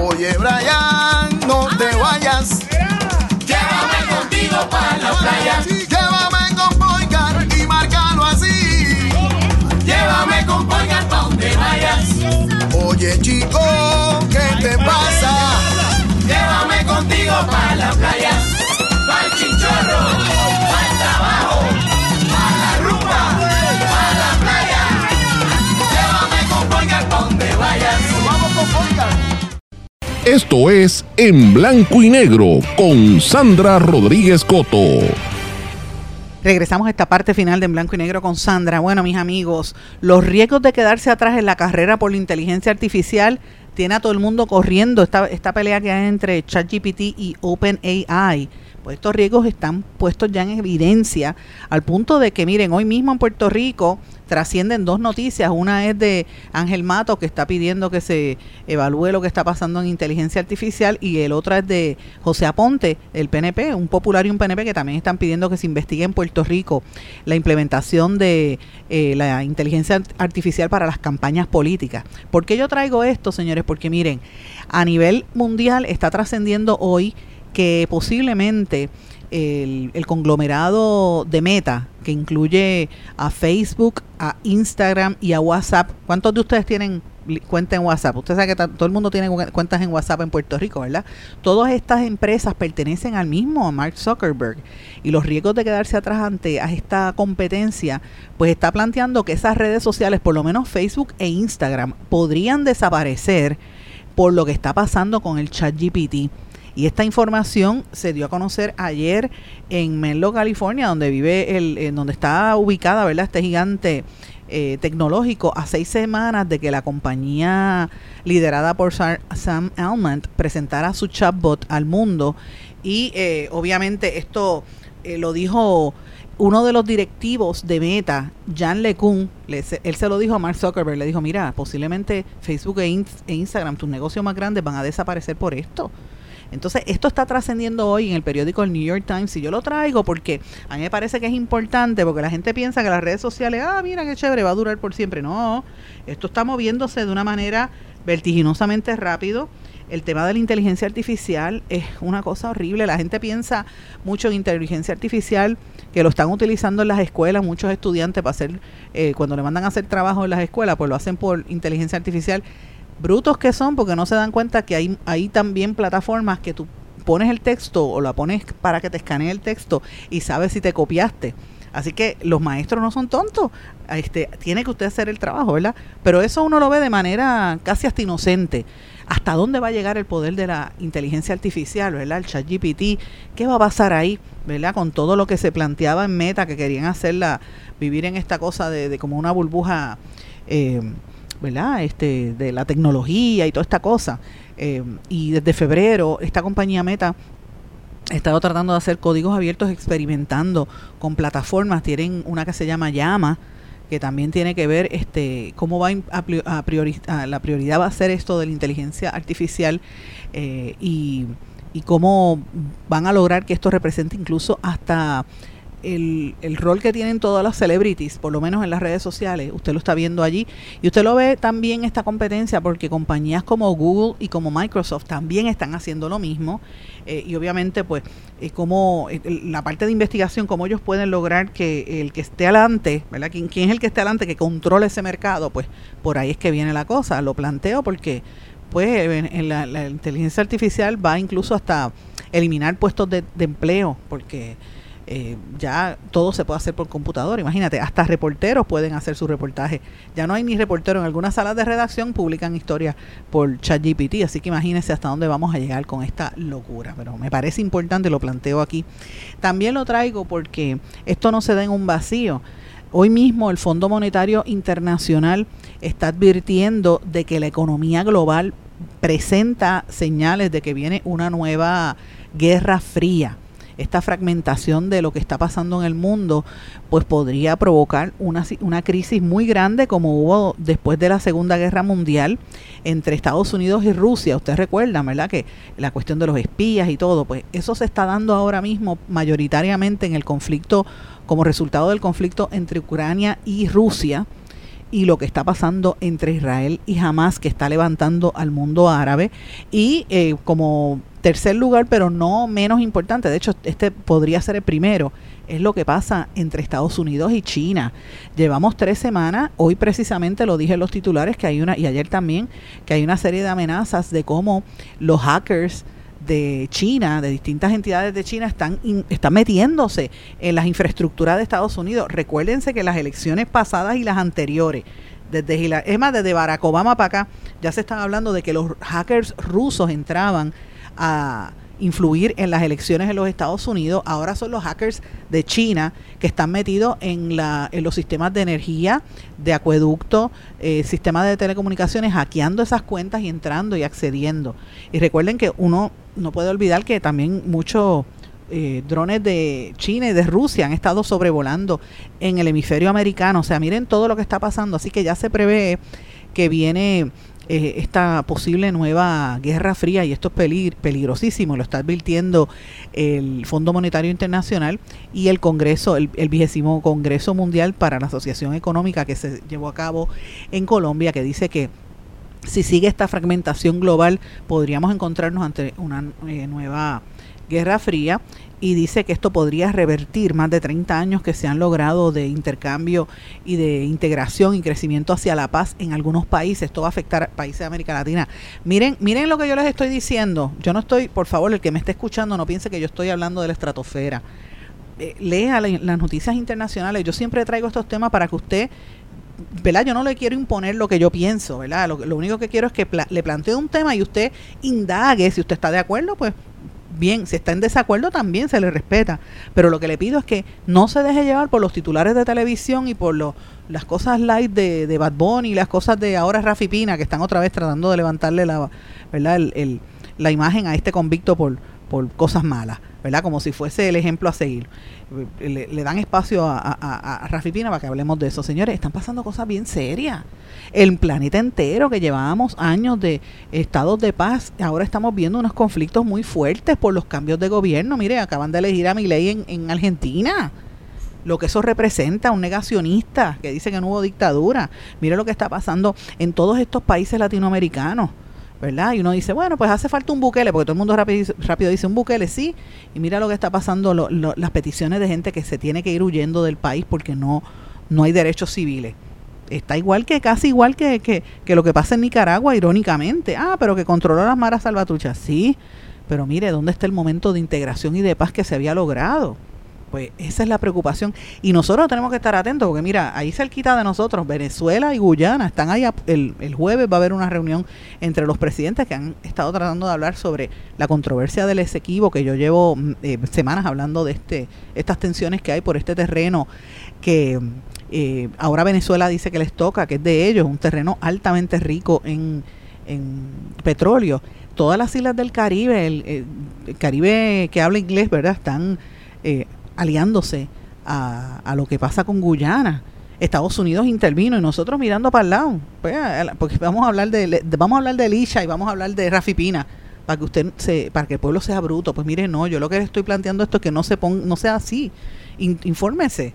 Oye, Brian, no te vayas. Llévame contigo para la playa. Llévame con Boycar y márcalo así. Llévame con Polgar pa' donde vayas. Oye, chico, ¿qué te pasa? Llévame contigo para la playa. Esto es En Blanco y Negro con Sandra Rodríguez Coto. Regresamos a esta parte final de En Blanco y Negro con Sandra. Bueno, mis amigos, los riesgos de quedarse atrás en la carrera por la inteligencia artificial tiene a todo el mundo corriendo esta, esta pelea que hay entre ChatGPT y OpenAI. Pues estos riesgos están puestos ya en evidencia al punto de que, miren, hoy mismo en Puerto Rico trascienden dos noticias. Una es de Ángel Mato, que está pidiendo que se evalúe lo que está pasando en inteligencia artificial, y el otra es de José Aponte, el PNP, un popular y un PNP que también están pidiendo que se investigue en Puerto Rico la implementación de eh, la inteligencia art- artificial para las campañas políticas. ¿Por qué yo traigo esto, señores? Porque miren, a nivel mundial está trascendiendo hoy que posiblemente el, conglomerado de Meta, que incluye a Facebook, a Instagram y a WhatsApp, ¿cuántos de ustedes tienen cuenta en WhatsApp? Usted sabe que todo el mundo tiene cu- cuentas en WhatsApp en Puerto Rico, ¿verdad? Todas estas empresas pertenecen al mismo, a Mark Zuckerberg, y los riesgos de quedarse atrás ante a esta competencia, pues está planteando que esas redes sociales, por lo menos Facebook e Instagram, podrían desaparecer por lo que está pasando con el chat GPT. Y esta información se dio a conocer ayer en Menlo, California, donde vive el, en donde está ubicada, ¿verdad? Este gigante eh, tecnológico a seis semanas de que la compañía liderada por Sam Almond presentara su chatbot al mundo y eh, obviamente esto eh, lo dijo uno de los directivos de Meta, Jan LeCun, él se lo dijo a Mark Zuckerberg, le dijo, mira, posiblemente Facebook e, e Instagram, tus negocios más grandes, van a desaparecer por esto. Entonces, esto está trascendiendo hoy en el periódico El New York Times y yo lo traigo porque a mí me parece que es importante porque la gente piensa que las redes sociales, ah, mira qué chévere, va a durar por siempre. No, esto está moviéndose de una manera vertiginosamente rápido. El tema de la inteligencia artificial es una cosa horrible. La gente piensa mucho en inteligencia artificial, que lo están utilizando en las escuelas, muchos estudiantes para hacer, eh, cuando le mandan a hacer trabajo en las escuelas, pues lo hacen por inteligencia artificial brutos que son porque no se dan cuenta que hay, también plataformas que tú pones el texto o la pones para que te escanee el texto y sabes si te copiaste. Así que los maestros no son tontos. Este, tiene que usted hacer el trabajo, ¿verdad? Pero eso uno lo ve de manera casi hasta inocente. ¿Hasta dónde va a llegar el poder de la inteligencia artificial, ¿verdad? El chat GPT. ¿Qué va a pasar ahí, ¿verdad? Con todo lo que se planteaba en Meta, que querían hacerla, vivir en esta cosa de, de como una burbuja eh, ¿verdad? Este, de la tecnología y toda esta cosa. Eh, y desde febrero, esta compañía Meta ha estado tratando de hacer códigos abiertos experimentando con plataformas. Tienen una que se llama Llama, que también tiene que ver este cómo va a, a priori- a- la prioridad va a ser esto de la inteligencia artificial eh, y cómo van a lograr que esto represente incluso hasta el, el rol que tienen todas las celebrities, por lo menos en las redes sociales, usted lo está viendo allí y usted lo ve también esta competencia porque compañías como Google y como Microsoft también están haciendo lo mismo eh, y obviamente pues eh, como eh, la parte de investigación, cómo ellos pueden lograr que el que esté adelante, ¿verdad? ¿Quién, quién es el que esté adelante que controle ese mercado? Pues por ahí es que viene la cosa, lo planteo porque pues en la, la inteligencia artificial va incluso hasta eliminar puestos de, de empleo porque eh, ya todo se puede hacer por computador. Imagínate, hasta reporteros pueden hacer su reportaje. Ya no hay ni reportero en algunas salas de redacción, publican historias por ChatGPT. Así que imagínense hasta dónde vamos a llegar con esta locura. Pero me parece importante, lo planteo aquí. También lo traigo porque esto no se da en un vacío. Hoy mismo el Fondo Monetario Internacional está advirtiendo de que la economía global presenta señales de que viene una nueva guerra fría esta fragmentación de lo que está pasando en el mundo, pues podría provocar una, una crisis muy grande como hubo después de la Segunda Guerra Mundial entre Estados Unidos y Rusia. Ustedes recuerdan, ¿verdad? Que la cuestión de los espías y todo, pues eso se está dando ahora mismo mayoritariamente en el conflicto, como resultado del conflicto entre Ucrania y Rusia y lo que está pasando entre Israel y Hamas, que está levantando al mundo árabe. Y eh, como tercer lugar, pero no menos importante, de hecho este podría ser el primero, es lo que pasa entre Estados Unidos y China. Llevamos tres semanas, hoy precisamente lo dije en los titulares, que hay una, y ayer también, que hay una serie de amenazas de cómo los hackers de China, de distintas entidades de China, están, están metiéndose en las infraestructuras de Estados Unidos. Recuérdense que las elecciones pasadas y las anteriores, desde es más, desde Barack Obama para acá, ya se están hablando de que los hackers rusos entraban a influir en las elecciones en los Estados Unidos. Ahora son los hackers de China que están metidos en, la, en los sistemas de energía, de acueducto, eh, sistemas de telecomunicaciones, hackeando esas cuentas y entrando y accediendo. Y recuerden que uno no puede olvidar que también muchos eh, drones de China y de Rusia han estado sobrevolando en el hemisferio americano. O sea, miren todo lo que está pasando. Así que ya se prevé que viene eh, esta posible nueva guerra fría y esto es peligr peligrosísimo, lo está advirtiendo el Fondo Monetario Internacional y el Congreso, el, el vigésimo Congreso Mundial para la Asociación Económica que se llevó a cabo en Colombia, que dice que si sigue esta fragmentación global podríamos encontrarnos ante una eh, nueva guerra fría y dice que esto podría revertir más de 30 años que se han logrado de intercambio y de integración y crecimiento hacia la paz en algunos países. Esto va a afectar a países de América Latina. Miren, miren lo que yo les estoy diciendo. Yo no estoy, por favor, el que me esté escuchando no piense que yo estoy hablando de la estratosfera. Eh, lea las noticias internacionales. Yo siempre traigo estos temas para que usted ¿verdad? Yo no le quiero imponer lo que yo pienso, ¿verdad? Lo, lo único que quiero es que le plantee un tema y usted indague, si usted está de acuerdo, pues bien, si está en desacuerdo también se le respeta, pero lo que le pido es que no se deje llevar por los titulares de televisión y por las cosas light de, de Bad Bunny y las cosas de ahora Rafi Pina que están otra vez tratando de levantarle la, ¿verdad? El, la imagen a este convicto por, por cosas malas, ¿verdad? Como si fuese el ejemplo a seguir. Le, dan espacio a, a, a Rafi Pina para que hablemos de eso. Señores, están pasando cosas bien serias el planeta entero, que llevábamos años de estados de paz, ahora estamos viendo unos conflictos muy fuertes por los cambios de gobierno. Mire, acaban de elegir a Milei en, en Argentina lo que eso representa, un negacionista que dice que no hubo dictadura. Mire lo que está pasando en todos estos países latinoamericanos, ¿verdad? Y uno dice, bueno, pues hace falta un buquele, porque todo el mundo rápido, rápido dice un buquele, sí. Y mira lo que está pasando, las peticiones de gente que se tiene que ir huyendo del país porque no, no hay derechos civiles está igual que, casi igual que, que, que, lo que pasa en Nicaragua, irónicamente. Ah, pero que controló las maras salvatruchas. Sí, pero mire, ¿dónde está el momento de integración y de paz que se había logrado? Pues esa es la preocupación. Y nosotros tenemos que estar atentos, porque mira, ahí cerquita de nosotros, Venezuela y Guyana, están ahí, el, el jueves va a haber una reunión entre los presidentes que han estado tratando de hablar sobre la controversia del Esequibo, que yo llevo mm, eh, semanas hablando de este estas tensiones que hay por este terreno que eh, ahora Venezuela dice que les toca, que es de ellos, un terreno altamente rico en, petróleo. Todas las islas del Caribe, el, Caribe que habla inglés, ¿verdad? Están eh, aliándose a, lo que pasa con Guyana. Estados Unidos intervino y nosotros mirando para el lado, pues, porque vamos a hablar de, vamos a hablar de Lisha y vamos a hablar de Rafi Pina para que usted se, para que el pueblo sea bruto. Pues mire, no, yo lo que estoy planteando esto es que no se ponga, no sea así. infórmese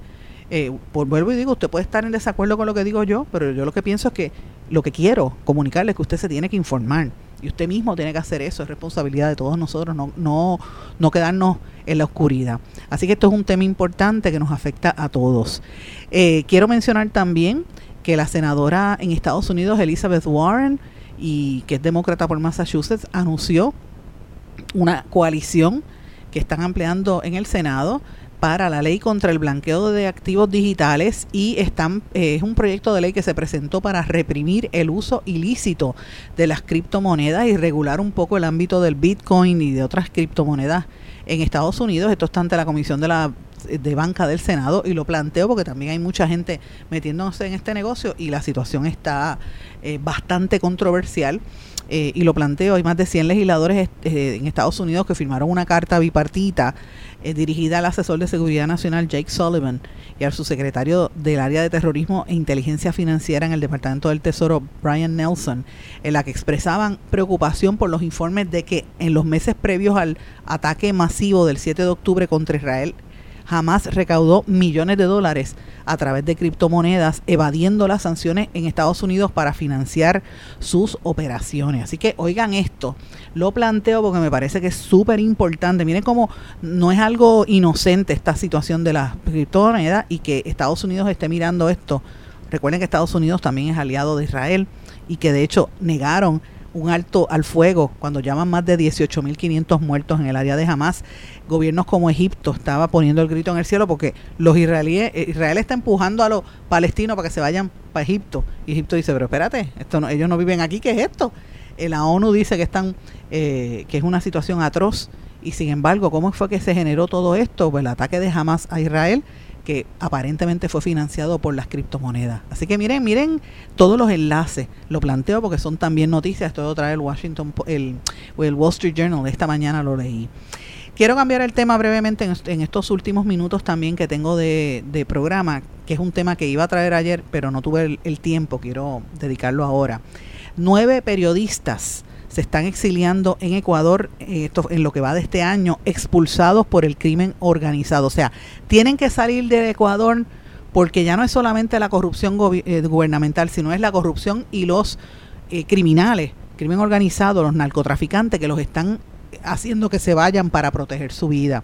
eh, por vuelvo y digo, usted puede estar en desacuerdo con lo que digo yo, pero yo lo que pienso es que lo que quiero comunicarle es que usted se tiene que informar y usted mismo tiene que hacer eso, es responsabilidad de todos nosotros, no, no, no quedarnos en la oscuridad. Así que esto es un tema importante que nos afecta a todos. Eh, quiero mencionar también que la senadora en Estados Unidos, Elizabeth Warren, y que es demócrata por Massachusetts, anunció una coalición que están ampliando en el Senado para la ley contra el blanqueo de activos digitales y están, eh, es un proyecto de ley que se presentó para reprimir el uso ilícito de las criptomonedas y regular un poco el ámbito del Bitcoin y de otras criptomonedas en Estados Unidos. Esto está ante la Comisión de la de banca del Senado y lo planteo porque también hay mucha gente metiéndose en este negocio y la situación está eh, bastante controversial. Eh, y lo planteo, hay más de 100 legisladores eh, en Estados Unidos que firmaron una carta bipartita dirigida al asesor de seguridad nacional Jake Sullivan y al subsecretario del área de terrorismo e inteligencia financiera en el Departamento del Tesoro Brian Nelson, en la que expresaban preocupación por los informes de que en los meses previos al ataque masivo del 7 de octubre contra Israel jamás recaudó millones de dólares a través de criptomonedas, evadiendo las sanciones en Estados Unidos para financiar sus operaciones. Así que oigan esto, lo planteo porque me parece que es súper importante. Miren cómo no es algo inocente esta situación de las criptomonedas y que Estados Unidos esté mirando esto. Recuerden que Estados Unidos también es aliado de Israel y que de hecho negaron un alto al fuego cuando llaman más de 18.500 muertos en el área de Hamas. Gobiernos como Egipto estaba poniendo el grito en el cielo porque los israelíes, eh, Israel está empujando a los palestinos para que se vayan para Egipto. Y Egipto dice, pero espérate, esto no, ellos no viven aquí, ¿qué es esto? Eh, la ONU dice que están, eh, que es una situación atroz. Y sin embargo, ¿cómo fue que se generó todo esto? Pues el ataque de Hamas a Israel que aparentemente fue financiado por las criptomonedas. Así que miren, miren todos los enlaces. Lo planteo porque son también noticias. Esto otra el Washington, el, el Wall Street Journal. Esta mañana lo leí. Quiero cambiar el tema brevemente en, estos últimos minutos también que tengo de, programa, que es un tema que iba a traer ayer, pero no tuve el tiempo. Quiero dedicarlo ahora. Nueve periodistas se están exiliando en Ecuador eh, esto, en lo que va de este año, expulsados por el crimen organizado. O sea, tienen que salir de Ecuador porque ya no es solamente la corrupción eh, gubernamental, sino es la corrupción y los eh, criminales, crimen organizado, los narcotraficantes que los están haciendo que se vayan para proteger su vida.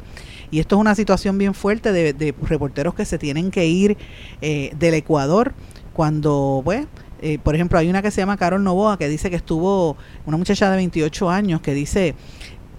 Y esto es una situación bien fuerte de, reporteros que se tienen que ir del Ecuador cuando, pues, eh, por ejemplo, hay una que se llama Carol Novoa que dice que estuvo, una muchacha de 28 años que dice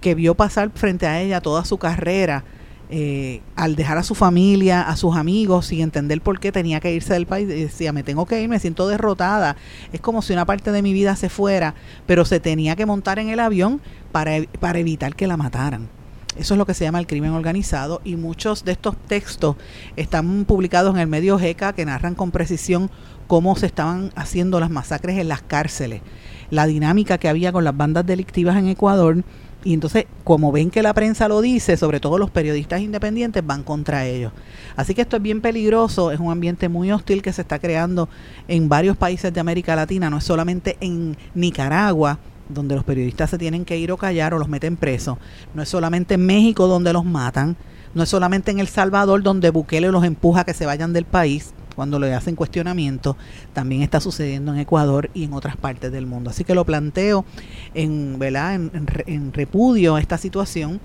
que vio pasar frente a ella toda su carrera eh, al dejar a su familia, a sus amigos, sin entender por qué tenía que irse del país, decía, me tengo que ir, me siento derrotada, es como si una parte de mi vida se fuera, pero se tenía que montar en el avión para, para evitar que la mataran. Eso es lo que se llama el crimen organizado y muchos de estos textos están publicados en el medio GECA que narran con precisión cómo se estaban haciendo las masacres en las cárceles, la dinámica que había con las bandas delictivas en Ecuador. Y entonces, como ven que la prensa lo dice, sobre todo los periodistas independientes van contra ellos. Así que esto es bien peligroso, es un ambiente muy hostil que se está creando en varios países de América Latina, no es solamente en Nicaragua, donde los periodistas se tienen que ir o callar o los meten presos, no es solamente en México donde los matan, no es solamente en El Salvador donde Bukele los empuja a que se vayan del país, cuando le hacen cuestionamiento, también está sucediendo en Ecuador y en otras partes del mundo. Así que lo planteo en, ¿verdad? en, repudio a esta situación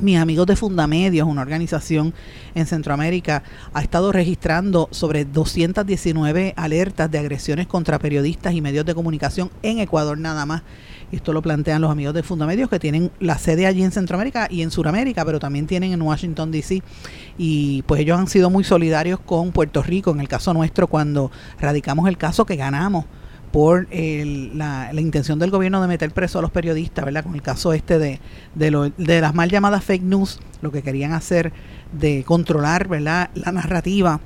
mis amigos de Fundamedios, una organización en Centroamérica, ha estado registrando sobre 219 alertas de agresiones contra periodistas y medios de comunicación en Ecuador nada más esto lo plantean los amigos de Fundamedios que tienen la sede allí en Centroamérica y en Sudamérica, pero también tienen en Washington, D.C. Y pues ellos han sido muy solidarios con Puerto Rico, en el caso nuestro, cuando radicamos el caso que ganamos por la, intención del gobierno de meter preso a los periodistas, ¿verdad? Con el caso este de, de, lo, de las mal llamadas fake news, lo que querían hacer de controlar, ¿verdad? La narrativa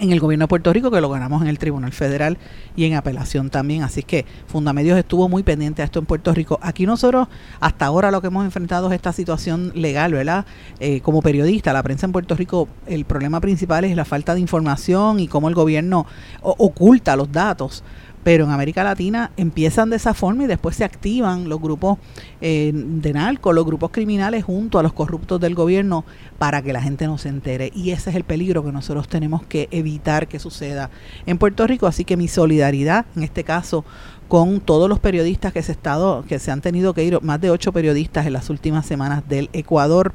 en el gobierno de Puerto Rico, que lo ganamos en el Tribunal Federal y en apelación también. Así que Fundamedios estuvo muy pendiente a esto en Puerto Rico. Aquí nosotros, hasta ahora, lo que hemos enfrentado es esta situación legal, ¿verdad? Eh, como periodista, la prensa en Puerto Rico, el problema principal es la falta de información y cómo el gobierno oculta los datos pero en América Latina empiezan de esa forma y después se activan los grupos eh, de narcos, los grupos criminales junto a los corruptos del gobierno para que la gente no se entere. Y ese es el peligro que nosotros tenemos que evitar que suceda en Puerto Rico. Así que mi solidaridad, en este caso, con todos los periodistas que se, estado, que se han tenido que ir, más de ocho periodistas en las últimas semanas del Ecuador,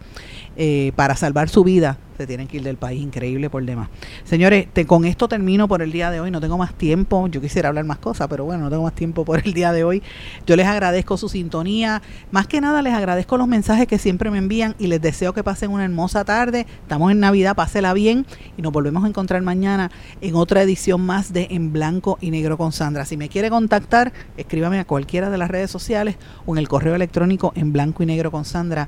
eh, para salvar su vida se tienen que ir del país, increíble por demás. Señores, con esto termino por el día de hoy, no tengo más tiempo, yo quisiera hablar más cosas, pero bueno, no tengo más tiempo por el día de hoy. Yo les agradezco su sintonía, más que nada les agradezco los mensajes que siempre me envían y les deseo que pasen una hermosa tarde, estamos en Navidad, pásela bien y nos volvemos a encontrar mañana en otra edición más de En Blanco y Negro con Sandra. Si me quiere contactar, escríbame a cualquiera de las redes sociales o en el correo electrónico en blanco y negro con Sandra